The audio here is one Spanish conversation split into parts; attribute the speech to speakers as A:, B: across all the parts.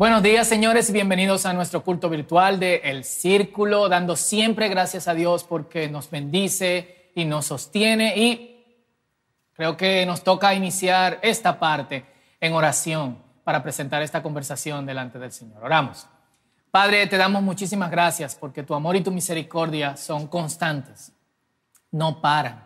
A: Buenos días, señores, y bienvenidos a nuestro culto virtual de El Círculo, dando siempre gracias a Dios porque nos bendice y nos sostiene. Y creo que nos toca iniciar esta parte en oración para presentar esta conversación delante del Señor. Oramos. Padre, te damos muchísimas gracias porque tu amor y tu misericordia son constantes, no paran.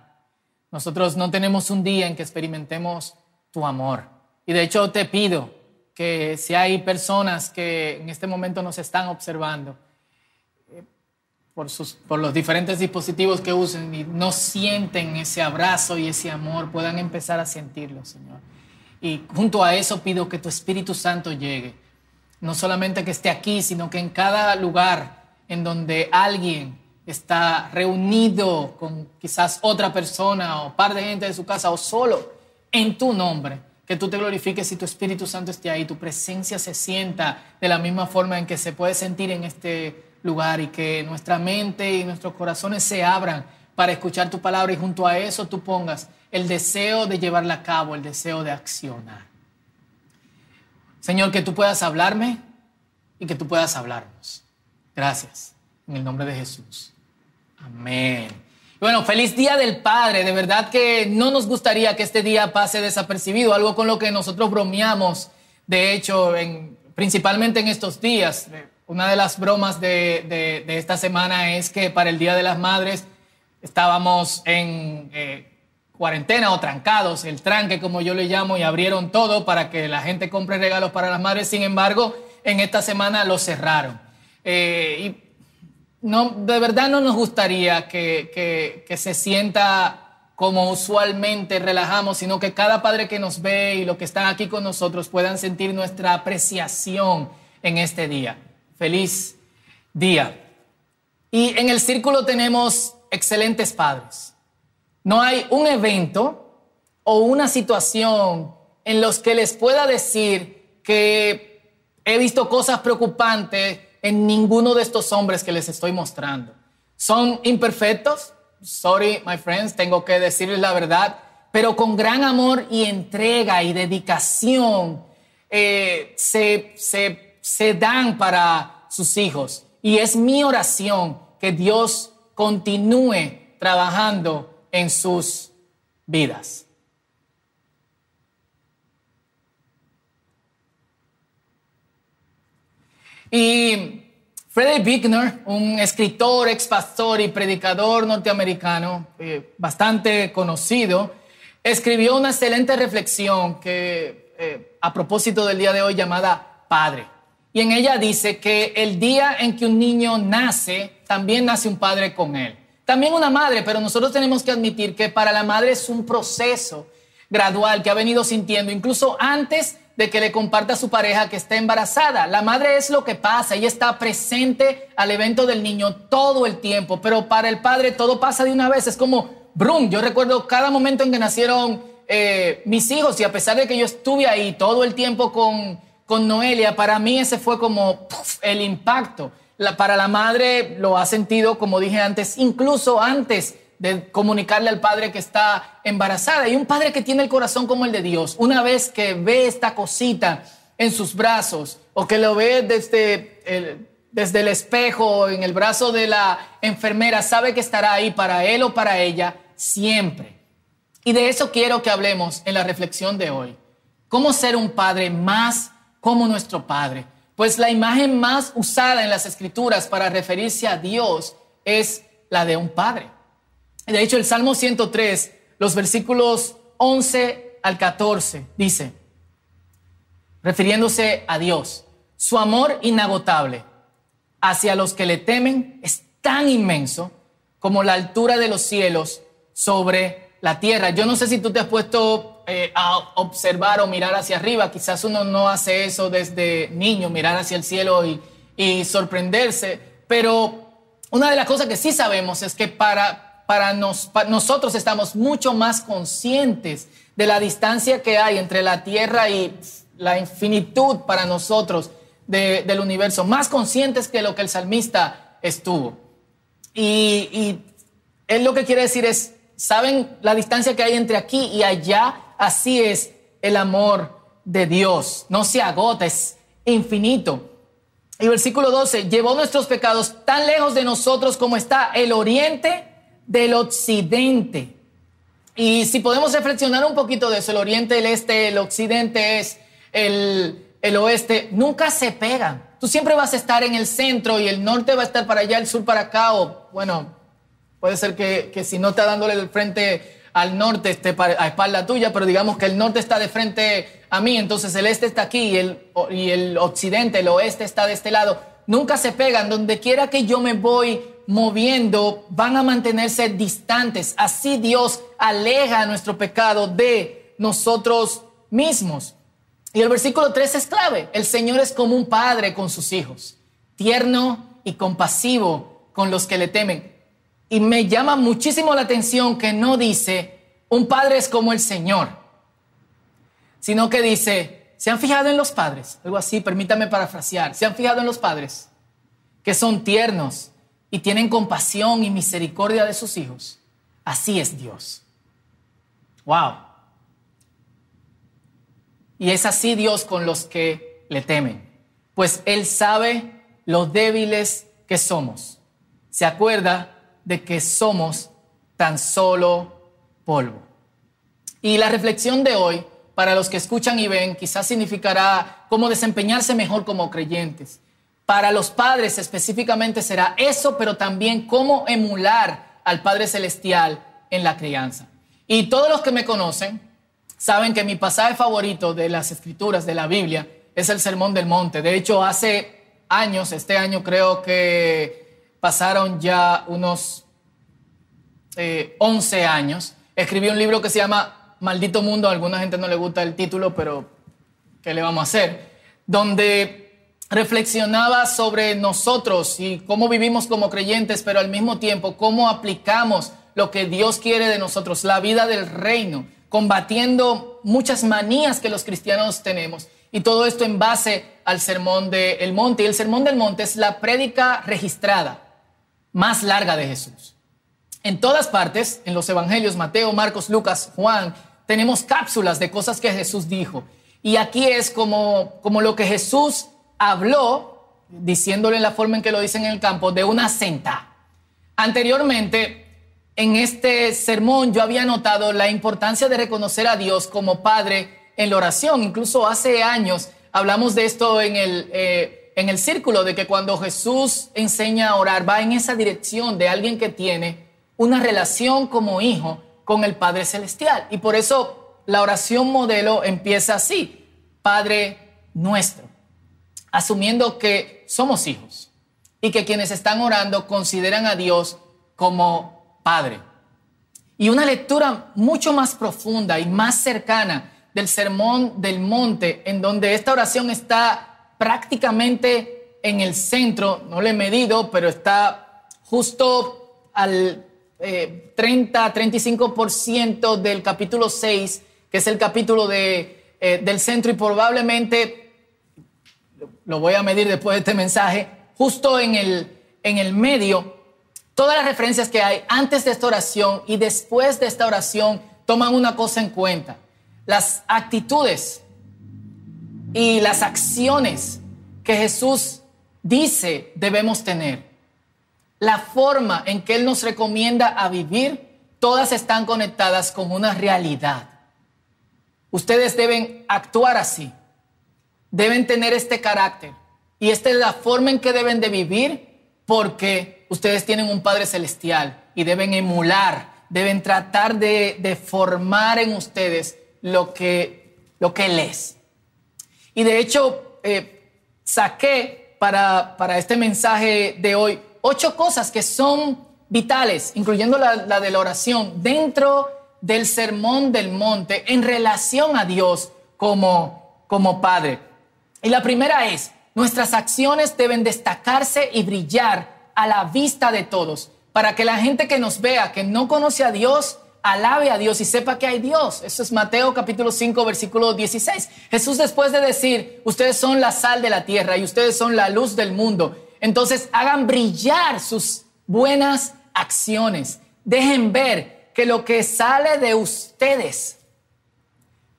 A: Nosotros no tenemos un día en que experimentemos tu amor. Y de hecho te pido que si hay personas que en este momento nos están observando eh, por, sus, por los diferentes dispositivos que usen y no sienten ese abrazo y ese amor, puedan empezar a sentirlo, Señor. Y junto a eso pido que tu Espíritu Santo llegue no solamente que esté aquí, sino que en cada lugar en donde alguien está reunido con quizás otra persona o par de gente de su casa o solo en tu nombre, que tú te glorifiques y tu Espíritu Santo esté ahí, tu presencia se sienta de la misma forma en que se puede sentir en este lugar y que nuestra mente y nuestros corazones se abran para escuchar tu palabra y junto a eso tú pongas el deseo de llevarla a cabo, el deseo de accionar. Señor, que tú puedas hablarme y que tú puedas hablarnos. Gracias. En el nombre de Jesús. Amén. Bueno, feliz Día del Padre. De verdad que no nos gustaría que este día pase desapercibido, algo con lo que nosotros bromeamos, de hecho, en, principalmente en estos días. Una de las bromas de, esta semana es que para el Día de las Madres estábamos en... Eh, cuarentena o trancados, el tranque como yo le llamo, y abrieron todo para que la gente compre regalos para las madres. Sin embargo, en esta semana lo cerraron. Eh, y no, de verdad no nos gustaría que, que, se sienta como usualmente relajamos, sino que cada padre que nos ve y los que están aquí con nosotros puedan sentir nuestra apreciación en este día. Feliz día. Y en el círculo tenemos excelentes padres. No hay un evento o una situación en los que les pueda decir que he visto cosas preocupantes en ninguno de estos hombres que les estoy mostrando. Son imperfectos, sorry my friends, tengo que decirles la verdad, pero con gran amor y entrega y dedicación eh, se, se, se dan para sus hijos. Y es mi oración que Dios continúe trabajando en sus vidas. Y Frederick Bickner, un escritor, ex pastor y predicador norteamericano, eh, bastante conocido, escribió una excelente reflexión que, eh, a propósito del día de hoy llamada Padre. Y en ella dice que el día en que un niño nace, también nace un padre con él. También una madre, pero nosotros tenemos que admitir que para la madre es un proceso gradual que ha venido sintiendo, incluso antes de que le comparta a su pareja que está embarazada. La madre es lo que pasa, ella está presente al evento del niño todo el tiempo, pero para el padre todo pasa de una vez, es como, brum, yo recuerdo cada momento en que nacieron eh, mis hijos y a pesar de que yo estuve ahí todo el tiempo con, con Noelia, para mí ese fue como el impacto para la madre lo ha sentido, como dije antes, incluso antes de comunicarle al padre que está embarazada. Y un padre que tiene el corazón como el de Dios, una vez que ve esta cosita en sus brazos o que lo ve desde el, desde el espejo en el brazo de la enfermera, sabe que estará ahí para él o para ella siempre. Y de eso quiero que hablemos en la reflexión de hoy. ¿Cómo ser un padre más como nuestro padre? Pues la imagen más usada en las escrituras para referirse a Dios es la de un padre. De hecho, el Salmo 103, los versículos 11 al 14, dice, refiriéndose a Dios, su amor inagotable hacia los que le temen es tan inmenso como la altura de los cielos sobre la tierra. Yo no sé si tú te has puesto eh, a observar o mirar hacia arriba. Quizás uno no hace eso desde niño, mirar hacia el cielo y, y sorprenderse, pero una de las cosas que sí sabemos es que para, para, nos, nosotros estamos mucho más conscientes de la distancia que hay entre la Tierra y la infinitud para nosotros del universo, más conscientes que lo que el salmista estuvo. Y, y él lo que quiere decir es, ¿saben la distancia que hay entre aquí y allá? Así es el amor de Dios. No se agota, es infinito. Y versículo 12, llevó nuestros pecados tan lejos de nosotros como está el oriente del occidente. Y si podemos reflexionar un poquito de eso, el oriente, el este, el occidente es el, el oeste, nunca se pegan. Tú siempre vas a estar en el centro y el norte va a estar para allá, el sur para acá, o bueno, puede ser que, que si no está dándole el frente al norte esté a espalda tuya, pero digamos que el norte está de frente a mí, entonces el este está aquí y el, y el occidente, el oeste está de este lado. Nunca se pegan, donde quiera que yo me voy moviendo, van a mantenerse distantes. Así Dios aleja nuestro pecado de nosotros mismos. Y el versículo 3 es clave. El Señor es como un padre con sus hijos, tierno y compasivo con los que le temen. Y me llama muchísimo la atención que no dice, un padre es como el Señor, sino que dice, ¿se han fijado en los padres? Algo así, permítame parafrasear, ¿se han fijado en los padres? Que son tiernos y tienen compasión y misericordia de sus hijos. Así es Dios. Wow. Y es así Dios con los que le temen, pues Él sabe lo débiles que somos. Se acuerda de que somos tan solo polvo. Y la reflexión de hoy, para los que escuchan y ven, quizás significará cómo desempeñarse mejor como creyentes. Para los padres específicamente será eso, pero también cómo emular al Padre Celestial en la crianza. Y todos los que me conocen saben que mi pasaje favorito de las escrituras de la Biblia es el Sermón del Monte. De hecho, hace años, este año creo que pasaron ya unos 11 eh, años. Escribí un libro que se llama Maldito Mundo, a alguna gente no le gusta el título, pero ¿qué le vamos a hacer? Donde reflexionaba sobre nosotros y cómo vivimos como creyentes, pero al mismo tiempo cómo aplicamos lo que Dios quiere de nosotros, la vida del reino, combatiendo muchas manías que los cristianos tenemos. Y todo esto en base al Sermón del Monte. Y el Sermón del Monte es la prédica registrada más larga de Jesús. En todas partes, en los evangelios, Mateo, Marcos, Lucas, Juan, tenemos cápsulas de cosas que Jesús dijo. Y aquí es como, como lo que Jesús habló, diciéndole en la forma en que lo dice en el campo, de una senta. Anteriormente, en este sermón yo había notado la importancia de reconocer a Dios como Padre en la oración. Incluso hace años hablamos de esto en el... Eh, en el círculo de que cuando Jesús enseña a orar, va en esa dirección de alguien que tiene una relación como hijo con el Padre Celestial. Y por eso la oración modelo empieza así, Padre nuestro, asumiendo que somos hijos y que quienes están orando consideran a Dios como Padre. Y una lectura mucho más profunda y más cercana del Sermón del Monte, en donde esta oración está prácticamente en el centro, no le he medido, pero está justo al 30-35% eh, del capítulo 6, que es el capítulo de, eh, del centro y probablemente, lo voy a medir después de este mensaje, justo en el, en el medio, todas las referencias que hay antes de esta oración y después de esta oración toman una cosa en cuenta, las actitudes y las acciones que Jesús dice debemos tener, la forma en que Él nos recomienda a vivir, todas están conectadas con una realidad. Ustedes deben actuar así, deben tener este carácter y esta es la forma en que deben de vivir porque ustedes tienen un Padre Celestial y deben emular, deben tratar de, formar en ustedes lo que, lo que Él es. Y de hecho, eh, saqué para, para, este mensaje de hoy ocho cosas que son vitales, incluyendo la, de la oración, dentro del sermón del monte en relación a Dios como, como Padre. Y la primera es, nuestras acciones deben destacarse y brillar a la vista de todos, para que la gente que nos vea, que no conoce a Dios, alabe a Dios y sepa que hay Dios. Eso es Mateo capítulo 5, versículo 16. Jesús después de decir, ustedes son la sal de la tierra y ustedes son la luz del mundo, entonces hagan brillar sus buenas acciones. Dejen ver que lo que sale de ustedes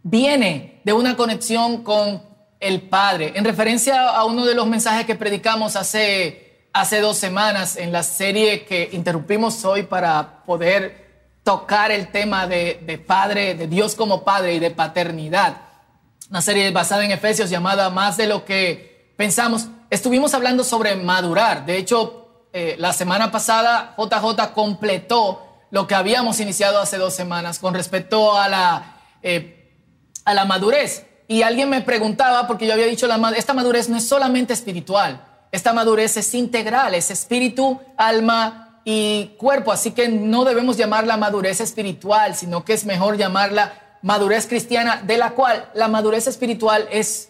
A: viene de una conexión con el Padre. En referencia a uno de los mensajes que predicamos hace, hace dos semanas en la serie que interrumpimos hoy para poder tocar el tema de, de Padre, de Dios como Padre y de paternidad. Una serie basada en Efesios llamada Más de lo que pensamos. Estuvimos hablando sobre madurar. De hecho, eh, la semana pasada JJ completó lo que habíamos iniciado hace dos semanas con respecto a la, eh, a la madurez. Y alguien me preguntaba, porque yo había dicho, la, esta madurez no es solamente espiritual, esta madurez es integral, es espíritu, alma y cuerpo. Así que no debemos llamarla madurez espiritual, sino que es mejor llamarla madurez cristiana, de la cual la madurez espiritual es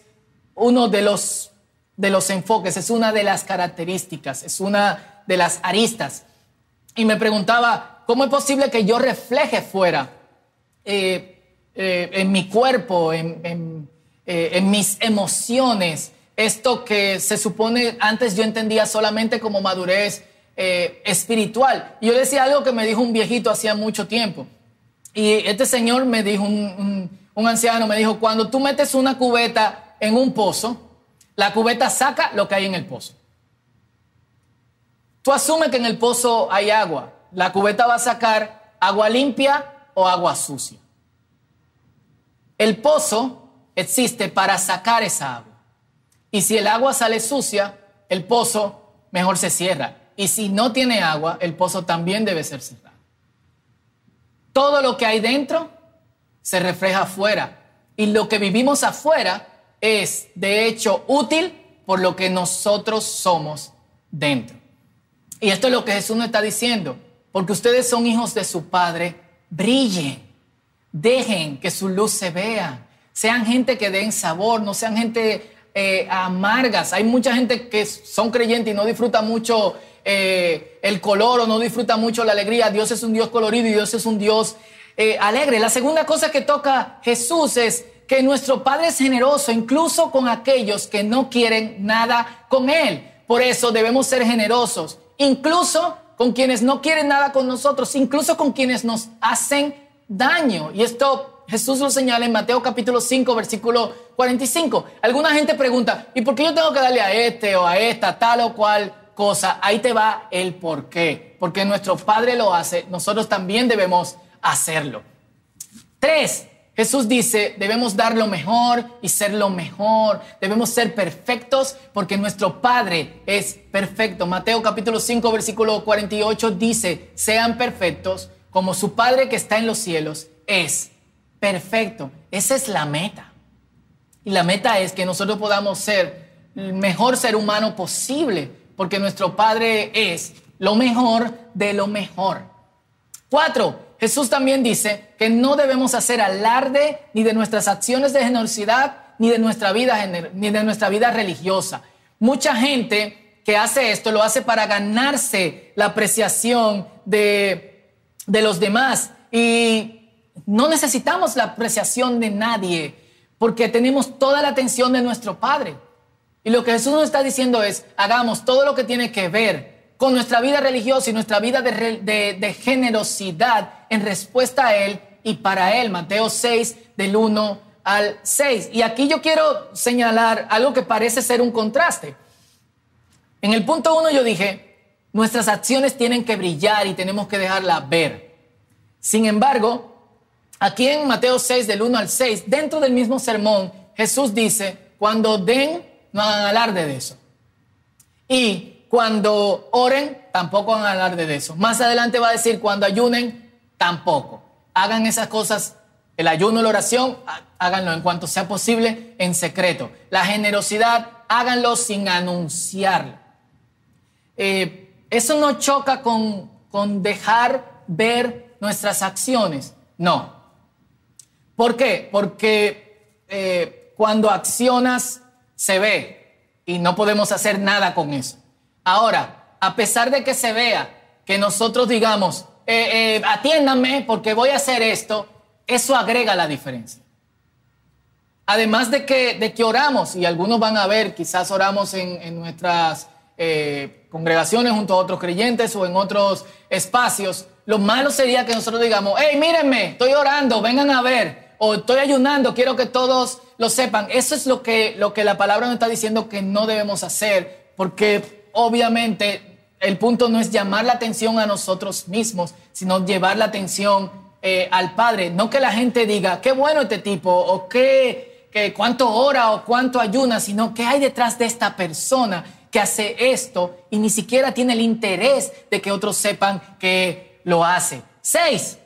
A: uno de los, de los enfoques, es una de las características, es una de las aristas. Y me preguntaba, ¿cómo es posible que yo refleje fuera? Eh, eh, en mi cuerpo, en, eh, en, mis emociones, esto que se supone antes yo entendía solamente como madurez espiritual. yo decía algo que me dijo un viejito hacía mucho tiempo. Y este señor me dijo, un, un anciano me dijo, cuando tú metes una cubeta en un pozo, la cubeta saca lo que hay en el pozo. Tú asumes que en el pozo hay agua. La cubeta va a sacar agua limpia o agua sucia. El pozo existe para sacar esa agua. Y si el agua sale sucia, el pozo mejor se cierra. Y si no tiene agua, el pozo también debe ser cerrado. Todo lo que hay dentro se refleja afuera. Y lo que vivimos afuera es, de hecho, útil por lo que nosotros somos dentro. Y esto es lo que Jesús nos está diciendo. Porque ustedes son hijos de su Padre, brillen Dejen que su luz se vea. Sean gente que den sabor, no sean gente eh, amargas. Hay mucha gente que son creyentes y no disfruta mucho eh, el color o no disfruta mucho la alegría. Dios es un Dios colorido y Dios es un Dios eh, alegre. La segunda cosa que toca Jesús es que nuestro Padre es generoso, incluso con aquellos que no quieren nada con Él. Por eso debemos ser generosos, incluso con quienes no quieren nada con nosotros, incluso con quienes nos hacen daño. Y esto Jesús lo señala en Mateo capítulo 5, versículo 45. Alguna gente pregunta, ¿y por qué yo tengo que darle a este o a esta tal o cual cosa? Ahí te va el por qué. Porque nuestro Padre lo hace, nosotros también debemos hacerlo. Tres, Jesús dice, debemos dar lo mejor y ser lo mejor. Debemos ser perfectos porque nuestro Padre es perfecto. Mateo capítulo 5, versículo 48 dice, sean perfectos como su Padre que está en los cielos es perfecto. Esa es la meta. Y la meta es que nosotros podamos ser el mejor ser humano posible, porque nuestro Padre es lo mejor de lo mejor. Cuatro, Jesús también dice que no debemos hacer alarde ni de nuestras acciones de generosidad, ni de nuestra vida, ni de nuestra vida religiosa. Mucha gente que hace esto lo hace para ganarse la apreciación de de los demás y no necesitamos la apreciación de nadie porque tenemos toda la atención de nuestro Padre. Y lo que Jesús nos está diciendo es, hagamos todo lo que tiene que ver con nuestra vida religiosa y nuestra vida de, generosidad en respuesta a Él y para Él. Mateo 6, del 1 al 6. Y aquí yo quiero señalar algo que parece ser un contraste. En el punto 1 yo dije, Nuestras acciones tienen que brillar y tenemos que dejarla ver. Sin embargo, aquí en Mateo 6, del 1 al 6, dentro del mismo sermón, Jesús dice, cuando den, no hagan alarde de eso. Y cuando oren, tampoco hagan alarde de eso. Más adelante va a decir, cuando ayunen, tampoco. Hagan esas cosas, el ayuno, la oración, háganlo en cuanto sea posible en secreto. La generosidad, háganlo sin anunciarlo. Eh, eso no choca con, dejar ver nuestras acciones. No. ¿Por qué? Porque eh, cuando accionas se ve y no podemos hacer nada con eso. Ahora, a pesar de que se vea que nosotros digamos, eh, eh, atiéndanme porque voy a hacer esto, eso agrega la diferencia. Además de que, de que oramos, y algunos van a ver, quizás oramos en, en nuestras eh, congregaciones junto a otros creyentes o en otros espacios, lo malo sería que nosotros digamos, hey, mírenme, estoy orando, vengan a ver, o estoy ayunando, quiero que todos lo sepan. Eso es lo que, lo que la palabra nos está diciendo que no debemos hacer, porque obviamente el punto no es llamar la atención a nosotros mismos, sino llevar la atención eh, al Padre. No que la gente diga, qué bueno este tipo, o qué, que cuánto ora, o cuánto ayuna, sino que hay detrás de esta persona que hace esto y ni siquiera tiene el interés de que otros sepan que lo hace. Seis,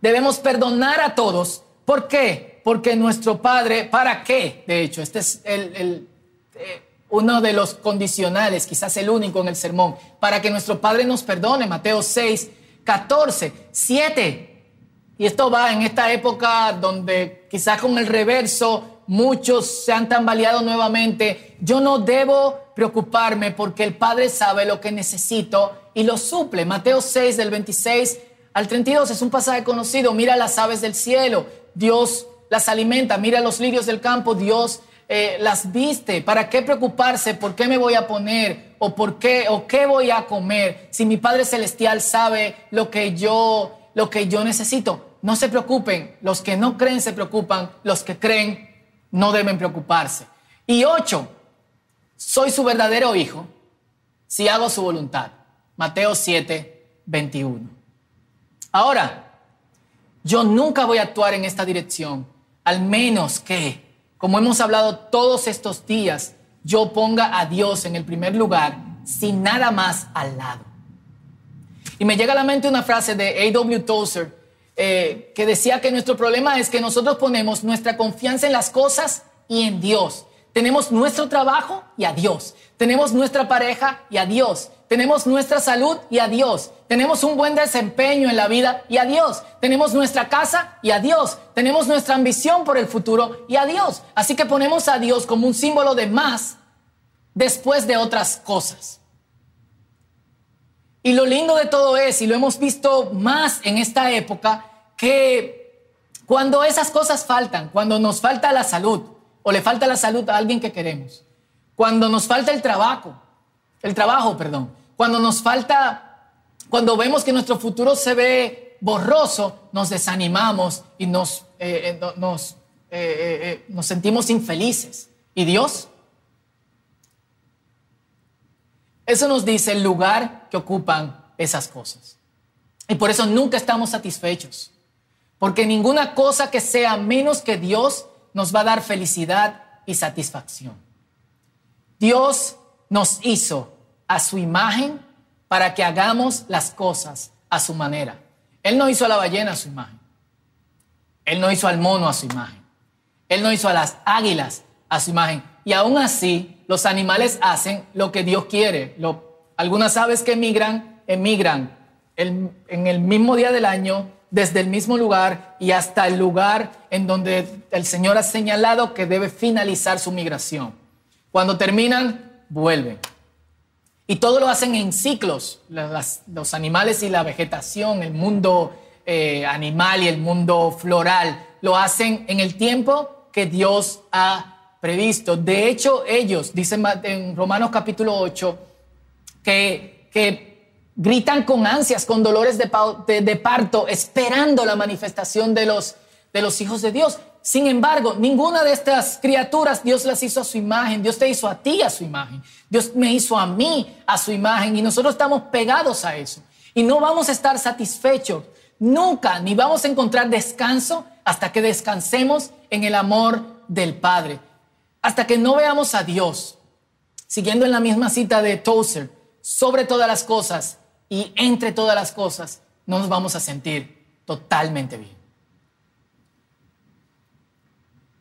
A: debemos perdonar a todos. ¿Por qué? Porque nuestro Padre, ¿para qué? De hecho, este es el, eh, uno de los condicionales, quizás el único en el sermón, para que nuestro Padre nos perdone. Mateo 6, 14, 7. Y esto va en esta época donde quizás con el reverso muchos se han tambaleado nuevamente. Yo no debo preocuparme porque el Padre sabe lo que necesito y lo suple. Mateo 6 del 26 al 32 es un pasaje conocido. Mira las aves del cielo, Dios las alimenta. Mira los lirios del campo, Dios eh, las viste. ¿Para qué preocuparse? ¿Por qué me voy a poner? ¿O por qué? ¿O qué voy a comer? Si mi Padre Celestial sabe lo que yo, lo que yo necesito. No se preocupen. Los que no creen se preocupan. Los que creen no deben preocuparse. Y ocho, soy su verdadero hijo si hago su voluntad. Mateo 7, 21. Ahora, yo nunca voy a actuar en esta dirección, al menos que como hemos hablado todos estos días, yo ponga a Dios en el primer lugar sin nada más al lado. Y me llega a la mente una frase de A.W. Tozer eh, que decía que nuestro problema es que nosotros ponemos nuestra confianza en las cosas y en Dios. Tenemos nuestro trabajo y a Dios. Tenemos nuestra pareja y a Dios. Tenemos nuestra salud y a Dios. Tenemos un buen desempeño en la vida y a Dios. Tenemos nuestra casa y a Dios. Tenemos nuestra ambición por el futuro y a Dios. Así que ponemos a Dios como un símbolo de más después de otras cosas. Y lo lindo de todo es, y lo hemos visto más en esta época, que cuando esas cosas faltan, cuando nos falta la salud, o le falta la salud a alguien que queremos, cuando nos falta el trabajo, el trabajo, perdón, cuando nos falta, cuando vemos que nuestro futuro se ve borroso, nos desanimamos y nos, eh, eh, nos, eh, nos sentimos infelices. ¿Y Dios? Eso nos dice el lugar que ocupan esas cosas. Y por eso nunca estamos satisfechos. Porque ninguna cosa que sea menos que Dios nos va a dar felicidad y satisfacción. Dios nos hizo a su imagen para que hagamos las cosas a su manera. Él no hizo a la ballena a su imagen. Él no hizo al mono a su imagen. Él no hizo a las águilas a su imagen. Y aún así, los animales hacen lo que Dios quiere. algunas aves que emigran, emigran en el mismo día del año, desde el mismo lugar y hasta el lugar en donde el Señor ha señalado que debe finalizar su migración. Cuando terminan, vuelven. Y todo lo hacen en ciclos, los animales y la vegetación, el mundo eh, animal y el mundo floral, lo hacen en el tiempo que Dios ha previsto. De hecho, ellos, dicen en Romanos capítulo 8, que, gritan con ansias, con dolores de, de, parto, esperando la manifestación de los, de los hijos de Dios. Sin embargo, ninguna de estas criaturas Dios las hizo a su imagen. Dios te hizo a ti a su imagen. Dios me hizo a mí a su imagen y nosotros estamos pegados a eso. Y no vamos a estar satisfechos nunca, ni vamos a encontrar descanso hasta que descansemos en el amor del Padre. Hasta que no veamos a Dios, siguiendo en la misma cita de Tozer, sobre todas las cosas y entre todas las cosas, no nos vamos a sentir totalmente bien.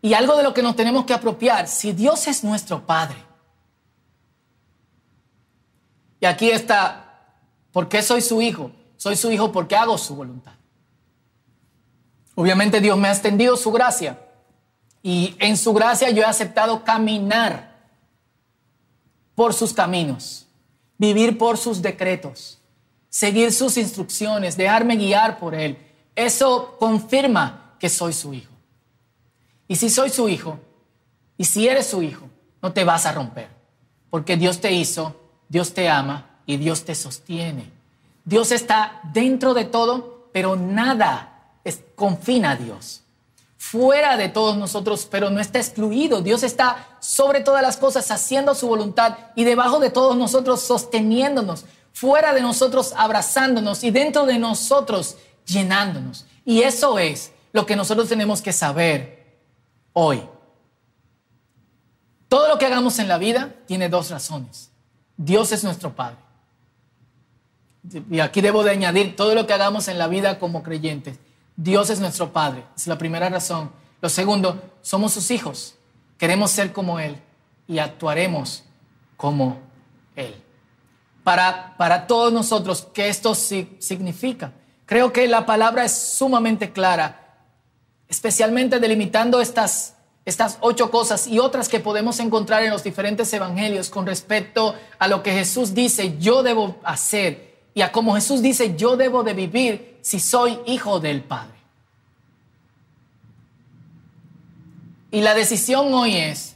A: Y algo de lo que nos tenemos que apropiar, si Dios es nuestro Padre, y aquí está, ¿por qué soy su hijo? Soy su hijo porque hago su voluntad. Obviamente Dios me ha extendido su gracia y en su gracia yo he aceptado caminar por sus caminos, vivir por sus decretos, seguir sus instrucciones, dejarme guiar por Él. Eso confirma que soy su hijo. Y si soy su hijo, y si eres su hijo, no te vas a romper, porque Dios te hizo, Dios te ama y Dios te sostiene. Dios está dentro de todo, pero nada es, confina a Dios. fuera de todos nosotros, pero no está excluido. Dios está sobre todas las cosas haciendo su voluntad y debajo de todos nosotros sosteniéndonos, fuera de nosotros abrazándonos y dentro de nosotros llenándonos. Y eso es lo que nosotros tenemos que saber hoy. Todo lo que hagamos en la vida tiene dos razones. Dios es nuestro Padre. Y aquí debo de añadir todo lo que hagamos en la vida como creyentes Dios es nuestro Padre. Es la primera razón. Lo segundo, somos sus hijos. Queremos ser como Él y actuaremos como Él. Para, para todos nosotros, ¿qué esto significa? Creo que la palabra es sumamente clara, especialmente delimitando estas, estas ocho cosas y otras que podemos encontrar en los diferentes evangelios con respecto a lo que Jesús dice yo debo hacer y a cómo Jesús dice yo debo de vivir si soy hijo del Padre. Y la decisión hoy es,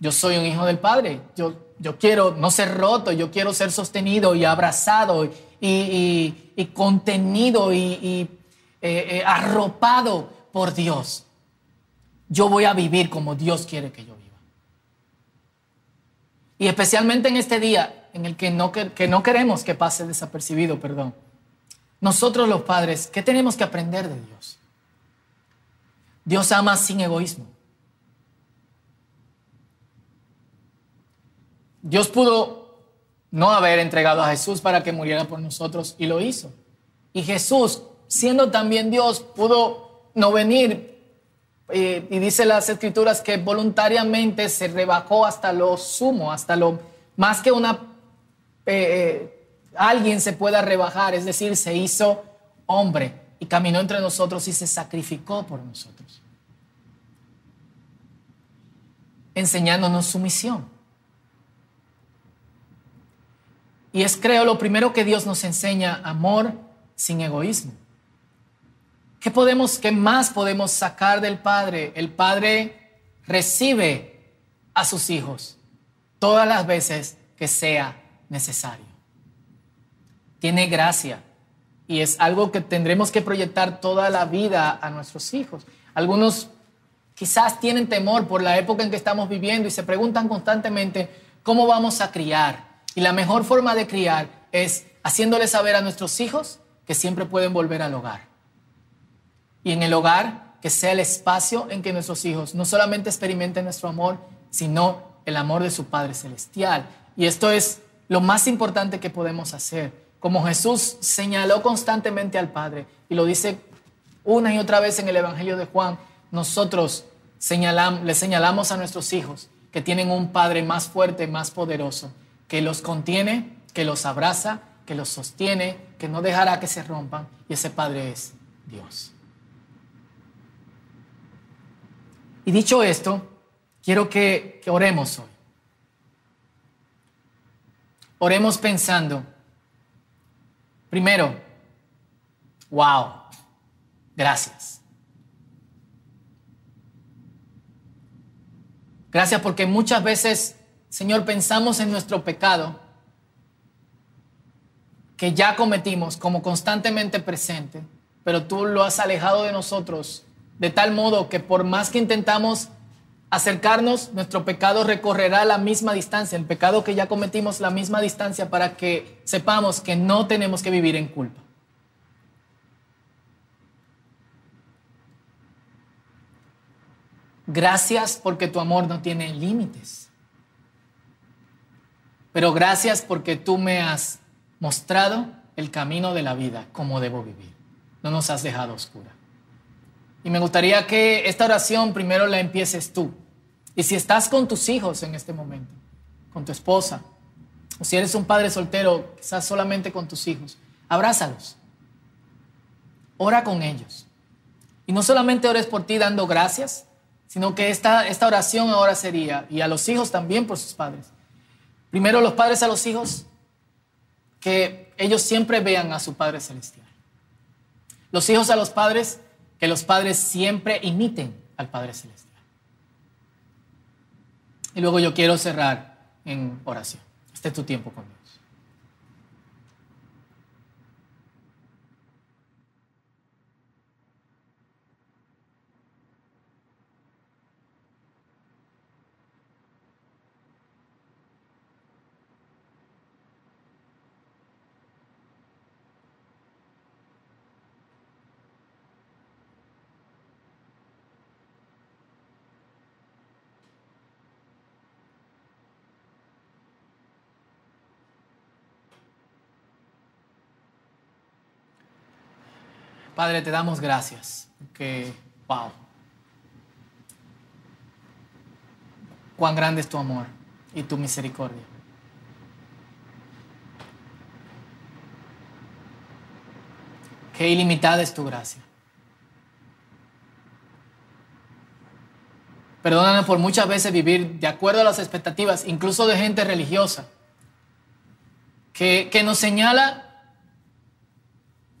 A: yo soy un hijo del Padre, yo, yo quiero no ser roto, yo quiero ser sostenido y abrazado y, contenido y, eh, eh, arropado por Dios. Yo voy a vivir como Dios quiere que yo viva. Y especialmente en este día en el que no, que no queremos que pase desapercibido, perdón nosotros los padres, ¿qué tenemos que aprender de Dios? Dios ama sin egoísmo. Dios pudo no haber entregado a Jesús para que muriera por nosotros y lo hizo. Y Jesús, siendo también Dios, pudo no venir. Eh, y dice las escrituras que voluntariamente se rebajó hasta lo sumo, hasta lo más que una eh, eh, alguien se pueda rebajar, es decir, se hizo hombre y caminó entre nosotros y se sacrificó por nosotros, enseñándonos su misión. Y es, creo, lo primero que Dios nos enseña, amor sin egoísmo. ¿Qué podemos, qué más podemos sacar del Padre? El Padre recibe a sus hijos todas las veces que sea necesario tiene gracia y es algo que tendremos que proyectar toda la vida a nuestros hijos. Algunos quizás tienen temor por la época en que estamos viviendo y se preguntan constantemente cómo vamos a criar. Y la mejor forma de criar es haciéndole saber a nuestros hijos que siempre pueden volver al hogar. Y en el hogar que sea el espacio en que nuestros hijos no solamente experimenten nuestro amor, sino el amor de su Padre Celestial. Y esto es lo más importante que podemos hacer como Jesús señaló constantemente al Padre y lo dice una y otra vez en el Evangelio de Juan, nosotros le señalamos a nuestros hijos que tienen un Padre más fuerte, más poderoso, que los contiene, que los abraza, que los sostiene, que no dejará que se rompan, y ese Padre es Dios. Y dicho esto, quiero que, que oremos hoy. Oremos pensando, Primero, wow, gracias. Gracias porque muchas veces, Señor, pensamos en nuestro pecado que ya cometimos como constantemente presente, pero tú lo has alejado de nosotros de tal modo que por más que intentamos acercarnos, nuestro pecado recorrerá la misma distancia, el pecado que ya cometimos la misma distancia para que sepamos que no tenemos que vivir en culpa. Gracias porque tu amor no tiene límites. Pero gracias porque tú me has mostrado el camino de la vida, cómo debo vivir. No nos has dejado oscura. Y me gustaría que esta oración primero la empieces tú. Y si estás con tus hijos en este momento, con tu esposa, o si eres un padre soltero, quizás solamente con tus hijos, abrázalos. Ora con ellos. Y no solamente ores por ti dando gracias, sino que esta, esta oración ahora sería, y a los hijos también por sus padres. Primero los padres a los hijos, que ellos siempre vean a su Padre Celestial. Los hijos a los padres, que los padres siempre imiten al Padre Celestial. Y luego yo quiero cerrar en oración. Este es tu tiempo con Dios. Padre, te damos gracias, porque, wow, cuán grande es tu amor y tu misericordia. Qué ilimitada es tu gracia. Perdóname por muchas veces vivir de acuerdo a las expectativas, incluso de gente religiosa, que, que nos señala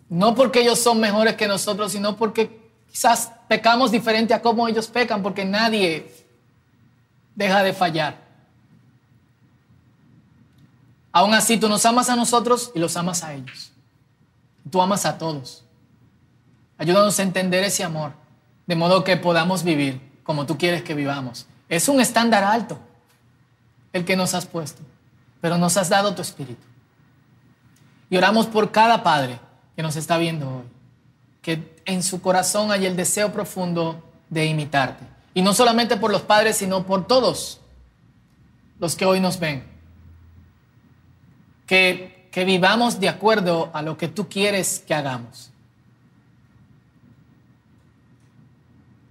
A: no porque ellos son mejores que nosotros, sino porque quizás pecamos diferente a cómo ellos pecan, porque nadie deja de fallar. Aún así, tú nos amas a nosotros y los amas a ellos. Tú amas a todos. Ayúdanos a entender ese amor, de modo que podamos vivir como tú quieres que vivamos. Es un estándar alto el que nos has puesto, pero nos has dado tu espíritu. Y oramos por cada padre que nos está viendo hoy, que en su corazón hay el deseo profundo de imitarte. Y no solamente por los padres, sino por todos los que hoy nos ven. Que, que vivamos de acuerdo a lo que tú quieres que hagamos.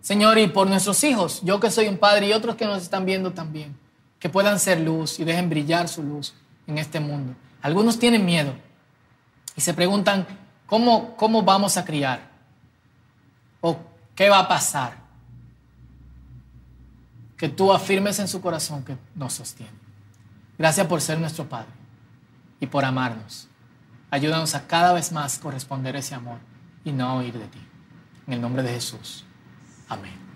A: Señor, y por nuestros hijos, yo que soy un padre y otros que nos están viendo también, que puedan ser luz y dejen brillar su luz en este mundo. Algunos tienen miedo y se preguntan, ¿Cómo, ¿Cómo vamos a criar? ¿O qué va a pasar? Que tú afirmes en su corazón que nos sostiene. Gracias por ser nuestro Padre y por amarnos. Ayúdanos a cada vez más corresponder ese amor y no oír de ti. En el nombre de Jesús. Amén.